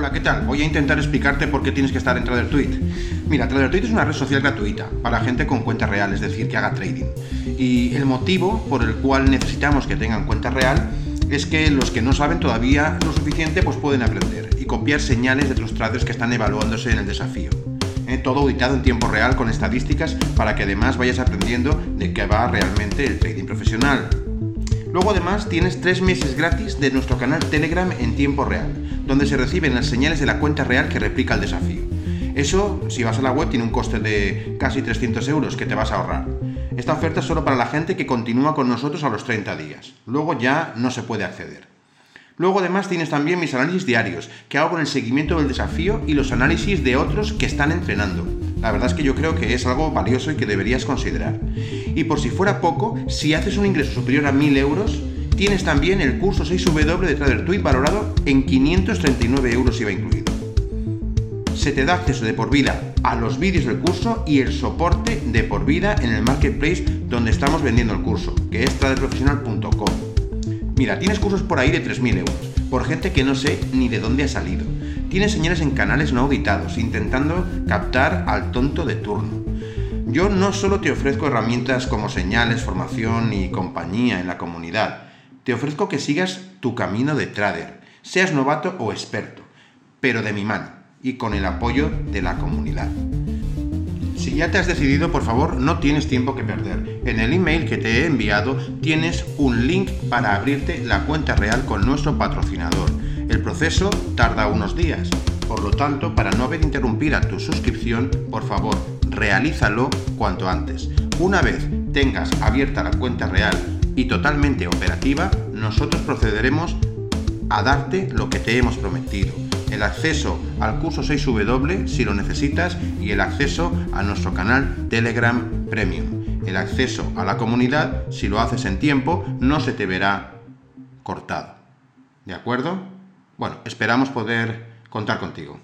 Hola, ¿qué tal? Voy a intentar explicarte por qué tienes que estar en TraderTweet. Mira, TraderTweet es una red social gratuita para gente con cuenta real, es decir, que haga trading. Y el motivo por el cual necesitamos que tengan cuenta real es que los que no saben todavía lo suficiente pues pueden aprender y copiar señales de otros traders que están evaluándose en el desafío. Eh, todo auditado en tiempo real con estadísticas para que además vayas aprendiendo de qué va realmente el trading profesional. Luego además tienes tres meses gratis de nuestro canal Telegram en tiempo real, donde se reciben las señales de la cuenta real que replica el desafío. Eso, si vas a la web, tiene un coste de casi 300 euros que te vas a ahorrar. Esta oferta es solo para la gente que continúa con nosotros a los 30 días. Luego ya no se puede acceder. Luego además tienes también mis análisis diarios, que hago con el seguimiento del desafío y los análisis de otros que están entrenando. La verdad es que yo creo que es algo valioso y que deberías considerar. Y por si fuera poco, si haces un ingreso superior a 1000 euros, tienes también el curso 6W de TraderTweet valorado en 539 euros IVA incluido. Se te da acceso de por vida a los vídeos del curso y el soporte de por vida en el marketplace donde estamos vendiendo el curso, que es traderprofesional.com. Mira, tienes cursos por ahí de 3.000 euros, por gente que no sé ni de dónde ha salido. Tienes señales en canales no auditados, intentando captar al tonto de turno. Yo no solo te ofrezco herramientas como señales, formación y compañía en la comunidad, te ofrezco que sigas tu camino de trader, seas novato o experto, pero de mi mano y con el apoyo de la comunidad. Si ya te has decidido, por favor, no tienes tiempo que perder. En el email que te he enviado tienes un link para abrirte la cuenta real con nuestro patrocinador. El proceso tarda unos días. Por lo tanto, para no ver interrumpida tu suscripción, por favor, realízalo cuanto antes. Una vez tengas abierta la cuenta real y totalmente operativa, nosotros procederemos a darte lo que te hemos prometido el acceso al curso 6W si lo necesitas y el acceso a nuestro canal Telegram Premium. El acceso a la comunidad, si lo haces en tiempo, no se te verá cortado. ¿De acuerdo? Bueno, esperamos poder contar contigo.